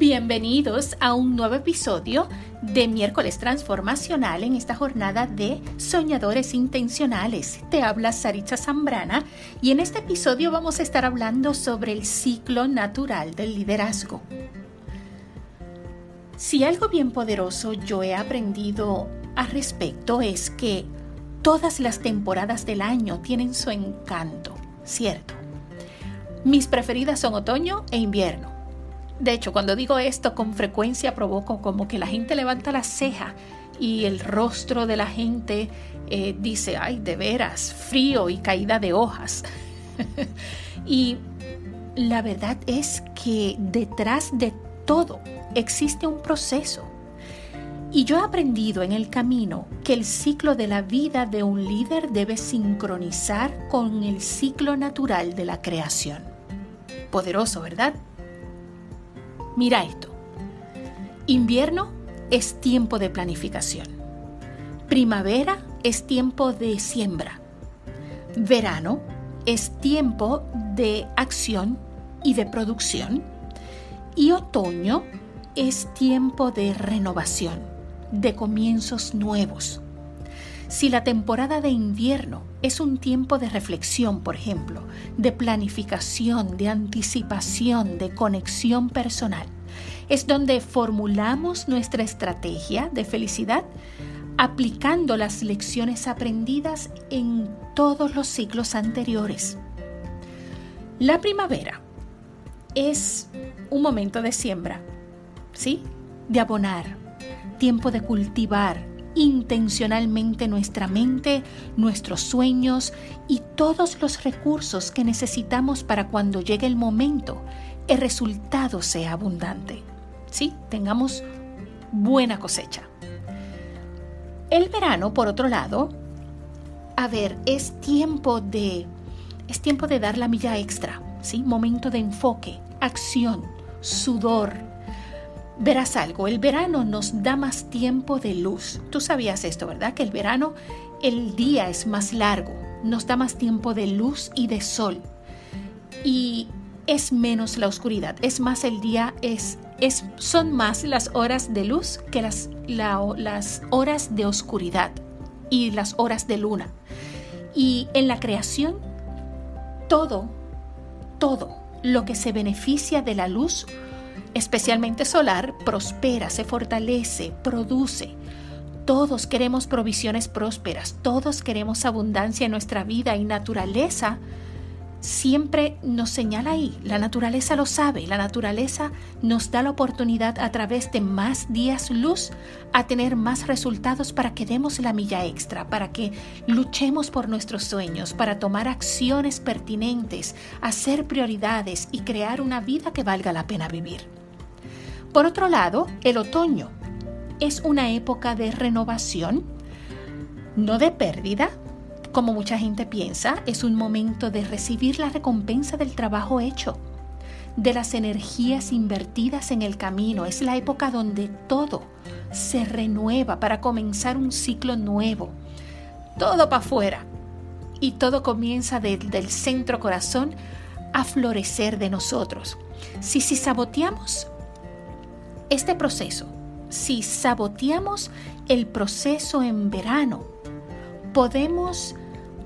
Bienvenidos a un nuevo episodio de Miércoles Transformacional en esta jornada de Soñadores Intencionales. Te habla Saritza Zambrana y en este episodio vamos a estar hablando sobre el ciclo natural del liderazgo. Si algo bien poderoso yo he aprendido al respecto es que todas las temporadas del año tienen su encanto, ¿cierto? Mis preferidas son otoño e invierno de hecho, cuando digo esto, con frecuencia provoco como que la gente levanta la ceja y el rostro de la gente eh, dice, ay, de veras, frío y caída de hojas. y la verdad es que detrás de todo existe un proceso. Y yo he aprendido en el camino que el ciclo de la vida de un líder debe sincronizar con el ciclo natural de la creación. Poderoso, ¿verdad? Mira esto. Invierno es tiempo de planificación. Primavera es tiempo de siembra. Verano es tiempo de acción y de producción. Y otoño es tiempo de renovación, de comienzos nuevos. Si la temporada de invierno es un tiempo de reflexión, por ejemplo, de planificación, de anticipación, de conexión personal, es donde formulamos nuestra estrategia de felicidad aplicando las lecciones aprendidas en todos los ciclos anteriores. La primavera es un momento de siembra, ¿sí? De abonar, tiempo de cultivar, intencionalmente nuestra mente, nuestros sueños y todos los recursos que necesitamos para cuando llegue el momento, el resultado sea abundante. ¿Sí? Tengamos buena cosecha. El verano, por otro lado, a ver, es tiempo de es tiempo de dar la milla extra, ¿sí? Momento de enfoque, acción, sudor, Verás algo, el verano nos da más tiempo de luz. Tú sabías esto, ¿verdad? Que el verano, el día es más largo, nos da más tiempo de luz y de sol. Y es menos la oscuridad, es más el día, es, es, son más las horas de luz que las, las horas de oscuridad y las horas de luna. Y en la creación, todo, todo lo que se beneficia de la luz, especialmente solar, prospera, se fortalece, produce. Todos queremos provisiones prósperas, todos queremos abundancia en nuestra vida y naturaleza siempre nos señala ahí, la naturaleza lo sabe, la naturaleza nos da la oportunidad a través de más días luz a tener más resultados para que demos la milla extra, para que luchemos por nuestros sueños, para tomar acciones pertinentes, hacer prioridades y crear una vida que valga la pena vivir. Por otro lado, el otoño es una época de renovación, no de pérdida, como mucha gente piensa, es un momento de recibir la recompensa del trabajo hecho, de las energías invertidas en el camino. Es la época donde todo se renueva para comenzar un ciclo nuevo. Todo para afuera. Y todo comienza del centro corazón a florecer de nosotros. Si, si saboteamos este proceso, si saboteamos el proceso en verano, podemos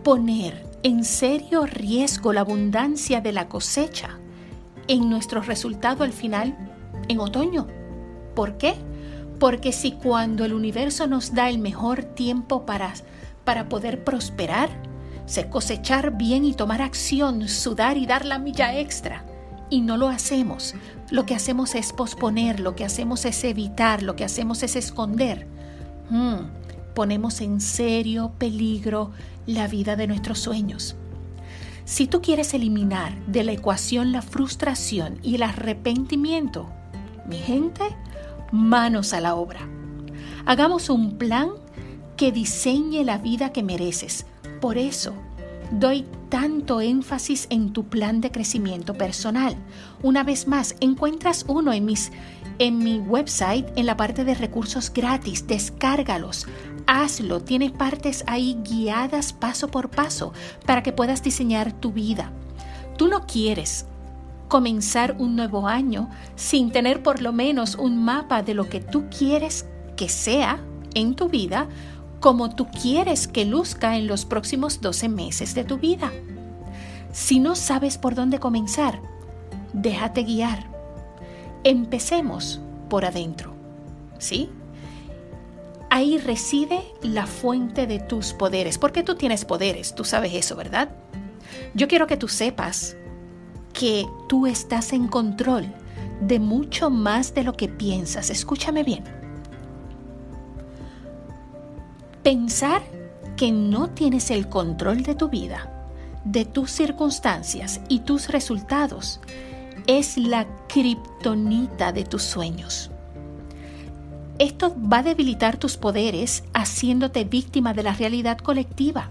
poner en serio riesgo la abundancia de la cosecha en nuestro resultado al final en otoño. ¿Por qué? Porque si cuando el universo nos da el mejor tiempo para, para poder prosperar, se cosechar bien y tomar acción, sudar y dar la milla extra, y no lo hacemos, lo que hacemos es posponer, lo que hacemos es evitar, lo que hacemos es esconder. Hmm, ponemos en serio peligro la vida de nuestros sueños. Si tú quieres eliminar de la ecuación la frustración y el arrepentimiento, mi gente, manos a la obra. Hagamos un plan que diseñe la vida que mereces. Por eso, doy tanto énfasis en tu plan de crecimiento personal. Una vez más, encuentras uno en mis en mi website en la parte de recursos gratis, descárgalos. Hazlo, tiene partes ahí guiadas paso por paso para que puedas diseñar tu vida. Tú no quieres comenzar un nuevo año sin tener por lo menos un mapa de lo que tú quieres que sea en tu vida como tú quieres que luzca en los próximos 12 meses de tu vida. Si no sabes por dónde comenzar, déjate guiar. Empecemos por adentro, ¿sí? Ahí reside la fuente de tus poderes, porque tú tienes poderes, tú sabes eso, ¿verdad? Yo quiero que tú sepas que tú estás en control de mucho más de lo que piensas. Escúchame bien. Pensar que no tienes el control de tu vida, de tus circunstancias y tus resultados es la kriptonita de tus sueños. Esto va a debilitar tus poderes haciéndote víctima de la realidad colectiva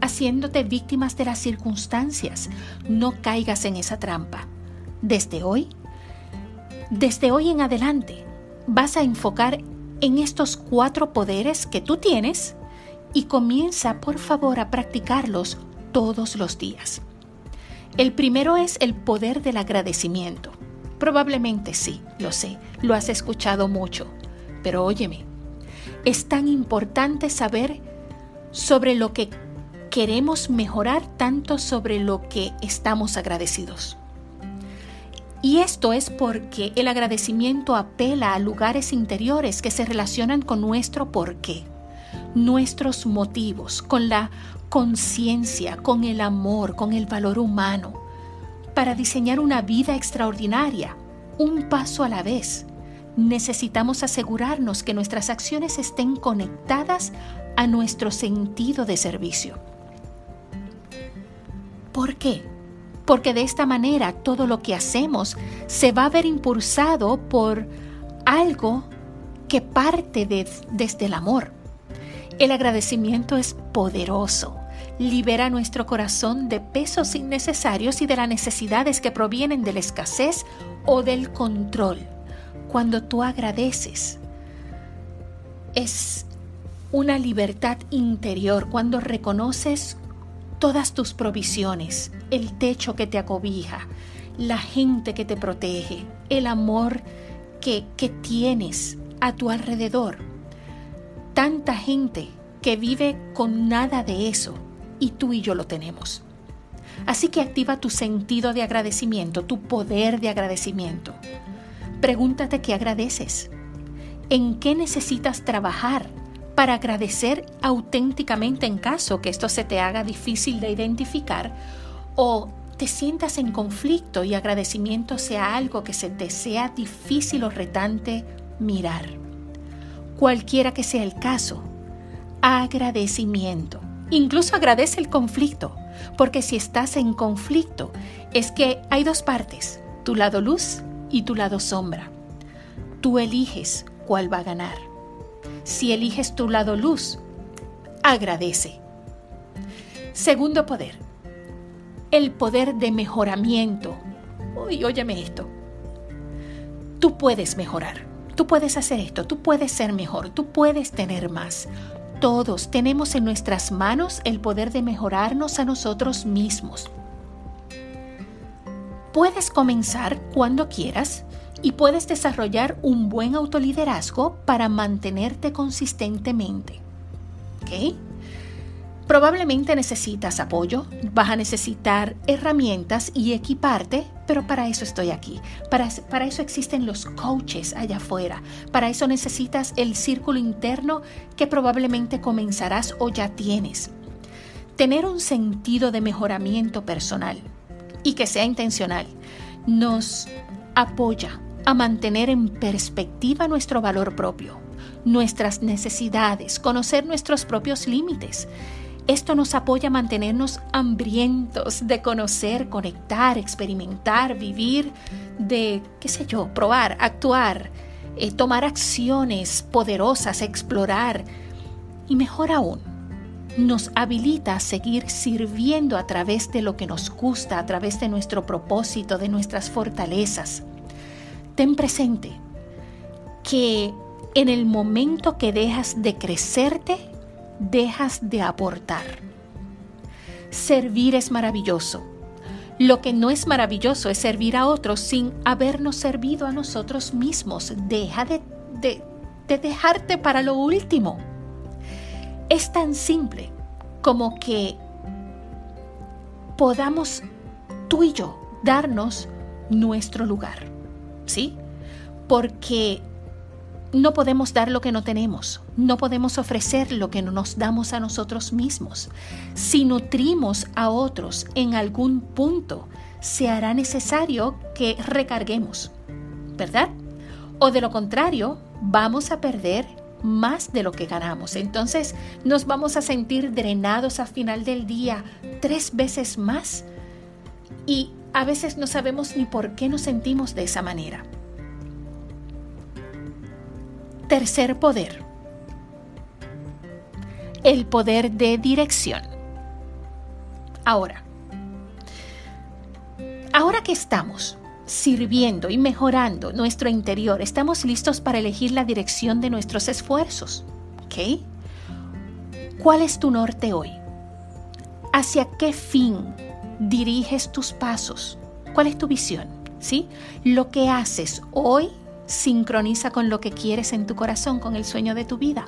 haciéndote víctimas de las circunstancias. No caigas en esa trampa. Desde hoy, desde hoy en adelante, vas a enfocar en estos cuatro poderes que tú tienes y comienza por favor a practicarlos todos los días. El primero es el poder del agradecimiento. Probablemente sí, lo sé, lo has escuchado mucho, pero óyeme, es tan importante saber sobre lo que queremos mejorar tanto sobre lo que estamos agradecidos. Y esto es porque el agradecimiento apela a lugares interiores que se relacionan con nuestro porqué, nuestros motivos, con la conciencia, con el amor, con el valor humano, para diseñar una vida extraordinaria, un paso a la vez. Necesitamos asegurarnos que nuestras acciones estén conectadas a nuestro sentido de servicio. ¿Por qué? Porque de esta manera todo lo que hacemos se va a ver impulsado por algo que parte desde el amor. El agradecimiento es poderoso. Libera nuestro corazón de pesos innecesarios y de las necesidades que provienen de la escasez o del control. Cuando tú agradeces, es una libertad interior cuando reconoces todas tus provisiones, el techo que te acobija, la gente que te protege, el amor que, que tienes a tu alrededor. Tanta gente que vive con nada de eso y tú y yo lo tenemos. Así que activa tu sentido de agradecimiento, tu poder de agradecimiento. Pregúntate qué agradeces, en qué necesitas trabajar para agradecer auténticamente en caso que esto se te haga difícil de identificar o te sientas en conflicto y agradecimiento sea algo que se te sea difícil o retante mirar. Cualquiera que sea el caso, agradecimiento. Incluso agradece el conflicto, porque si estás en conflicto es que hay dos partes, tu lado luz y tu lado sombra. Tú eliges cuál va a ganar. Si eliges tu lado luz, agradece. Segundo poder, el poder de mejoramiento. Uy, óyeme esto. Tú puedes mejorar, tú puedes hacer esto, tú puedes ser mejor, tú puedes tener más. Todos tenemos en nuestras manos el poder de mejorarnos a nosotros mismos. Puedes comenzar cuando quieras y puedes desarrollar un buen autoliderazgo para mantenerte consistentemente. ¿Ok? Probablemente necesitas apoyo, vas a necesitar herramientas y equiparte, pero para eso estoy aquí. Para, para, eso existen los coaches allá afuera. Para eso necesitas el círculo interno que probablemente comenzarás o ya tienes. Tener un sentido de mejoramiento personal y que sea intencional nos apoya a mantener en perspectiva nuestro valor propio, nuestras necesidades, conocer nuestros propios límites. Esto nos apoya a mantenernos hambrientos de conocer, conectar, experimentar, vivir, de, qué sé yo, probar, actuar, eh, tomar acciones poderosas, explorar y mejor aún, nos habilita a seguir sirviendo a través de lo que nos gusta, a través de nuestro propósito, de nuestras fortalezas ten presente que en el momento que dejas de crecerte, dejas de aportar. Servir es maravilloso. Lo que no es maravilloso es servir a otros sin habernos servido a nosotros mismos. Deja de, de, de dejarte para lo último. Es tan simple como que podamos tú y yo darnos nuestro lugar. ¿Sí? Porque no podemos dar lo que no tenemos, no podemos ofrecer lo que no nos damos a nosotros mismos. Si nutrimos a otros en algún punto, se hará necesario que recarguemos, ¿verdad? O de lo contrario, vamos a perder más de lo que ganamos. Entonces nos vamos a sentir drenados a final del día tres veces más y a veces no sabemos ni por qué nos sentimos de esa manera. Tercer poder. El poder de dirección. Ahora, ahora que estamos sirviendo y mejorando nuestro interior, estamos listos para elegir la dirección de nuestros esfuerzos. ¿Ok? ¿Cuál es tu norte hoy? ¿Hacia qué fin diriges tus pasos? ¿Cuál es tu visión? ¿Sí? Lo que haces hoy sincroniza con lo que quieres en tu corazón, con el sueño de tu vida.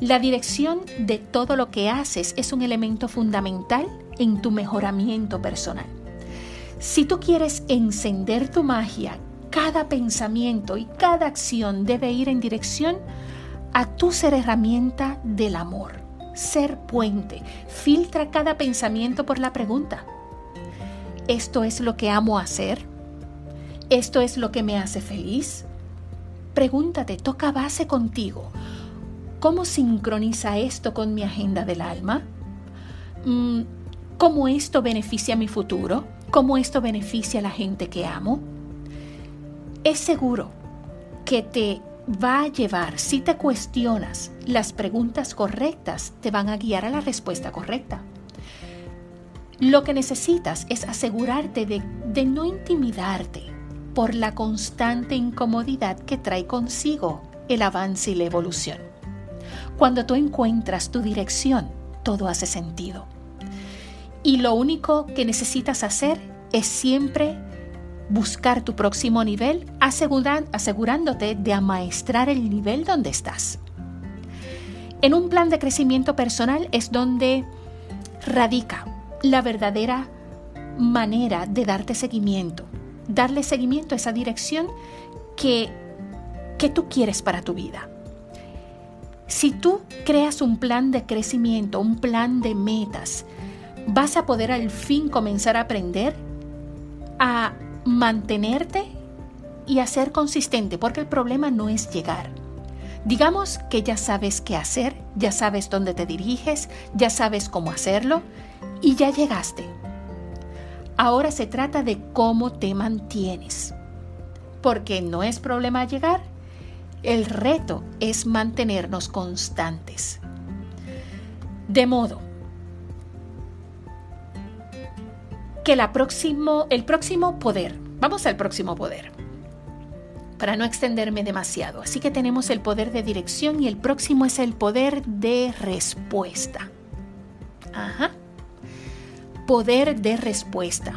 La dirección de todo lo que haces es un elemento fundamental en tu mejoramiento personal. Si tú quieres encender tu magia, cada pensamiento y cada acción debe ir en dirección a tu ser herramienta del amor, ser puente. Filtra cada pensamiento por la pregunta. ¿Esto es lo que amo hacer? ¿Esto es lo que me hace feliz? Pregúntate, toca base contigo. ¿Cómo sincroniza esto con mi agenda del alma? Mm, ¿Cómo esto beneficia mi futuro? ¿Cómo esto beneficia a la gente que amo? Es seguro que te va a llevar, si te cuestionas las preguntas correctas, te van a guiar a la respuesta correcta. Lo que necesitas es asegurarte de, de no intimidarte por la constante incomodidad que trae consigo el avance y la evolución. Cuando tú encuentras tu dirección, todo hace sentido. Y lo único que necesitas hacer es siempre buscar tu próximo nivel, asegurándote de amaestrar el nivel donde estás. En un plan de crecimiento personal es donde radica la verdadera manera de darte seguimiento, darle seguimiento a esa dirección que, que tú quieres para tu vida. Si tú creas un plan de crecimiento, un plan de metas, vas a poder al fin comenzar a aprender a mantenerte y a ser consistente, porque el problema no es llegar. Digamos que ya sabes qué hacer, ya sabes dónde te diriges, ya sabes cómo hacerlo y ya llegaste. Ahora se trata de cómo te mantienes. Porque no es problema llegar, el reto es mantenernos constantes. De modo que la el próximo poder, vamos al próximo poder, para no extenderme demasiado. Así que tenemos el poder de dirección y el próximo es el poder de respuesta. Ajá poder de respuesta.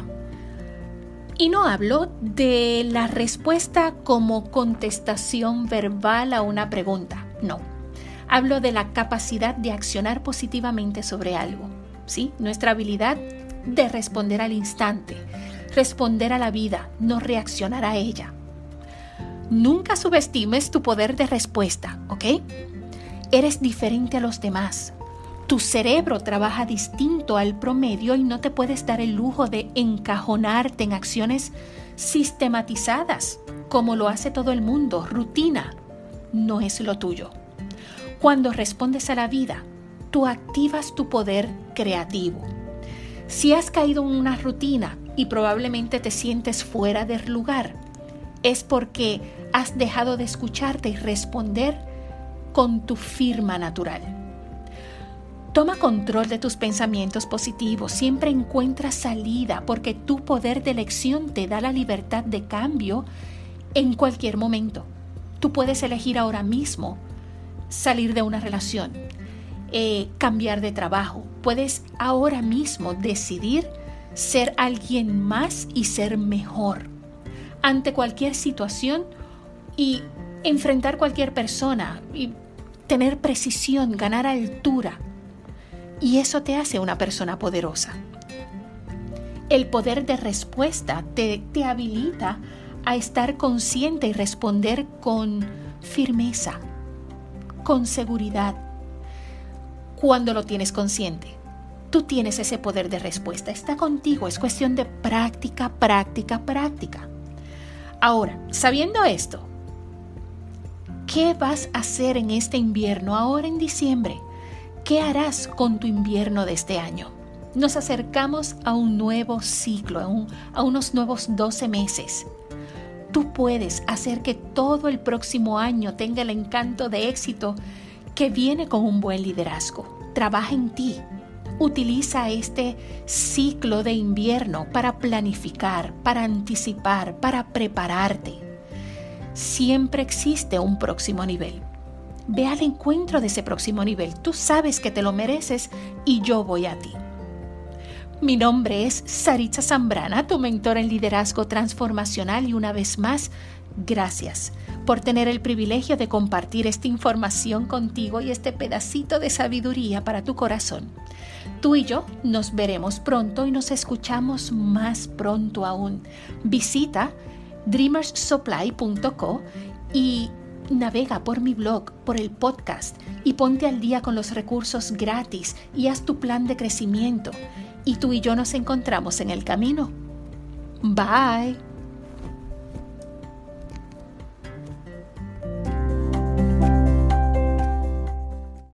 Y no hablo de la respuesta como contestación verbal a una pregunta, no. Hablo de la capacidad de accionar positivamente sobre algo, ¿sí? Nuestra habilidad de responder al instante, responder a la vida, no reaccionar a ella. Nunca subestimes tu poder de respuesta, ¿ok? Eres diferente a los demás. Tu cerebro trabaja distinto al promedio y no te puedes dar el lujo de encajonarte en acciones sistematizadas, como lo hace todo el mundo. Rutina no es lo tuyo. Cuando respondes a la vida, tú activas tu poder creativo. Si has caído en una rutina y probablemente te sientes fuera del lugar, es porque has dejado de escucharte y responder con tu firma natural. Toma control de tus pensamientos positivos, siempre encuentra salida porque tu poder de elección te da la libertad de cambio en cualquier momento. Tú puedes elegir ahora mismo salir de una relación, eh, cambiar de trabajo, puedes ahora mismo decidir ser alguien más y ser mejor ante cualquier situación y enfrentar cualquier persona y tener precisión, ganar altura. Y eso te hace una persona poderosa. El poder de respuesta te, te habilita a estar consciente y responder con firmeza, con seguridad, cuando lo tienes consciente. Tú tienes ese poder de respuesta, está contigo, es cuestión de práctica, práctica, práctica. Ahora, sabiendo esto, ¿qué vas a hacer en este invierno, ahora en diciembre? ¿Qué harás con tu invierno de este año? Nos acercamos a un nuevo ciclo, a, a unos nuevos 12 meses. Tú puedes hacer que todo el próximo año tenga el encanto de éxito que viene con un buen liderazgo. Trabaja en ti. Utiliza este ciclo de invierno para planificar, para anticipar, para prepararte. Siempre existe un próximo nivel. Ve al encuentro de ese próximo nivel. Tú sabes que te lo mereces y yo voy a ti. Mi nombre es Saritza Zambrana, tu mentor en liderazgo transformacional y una vez más, gracias por tener el privilegio de compartir esta información contigo y este pedacito de sabiduría para tu corazón. Tú y yo nos veremos pronto y nos escuchamos más pronto aún. Visita dreamersupply.co y navega por mi blog, por el podcast y ponte al día con los recursos gratis y haz tu plan de crecimiento. Y tú y yo nos encontramos en el camino. Bye.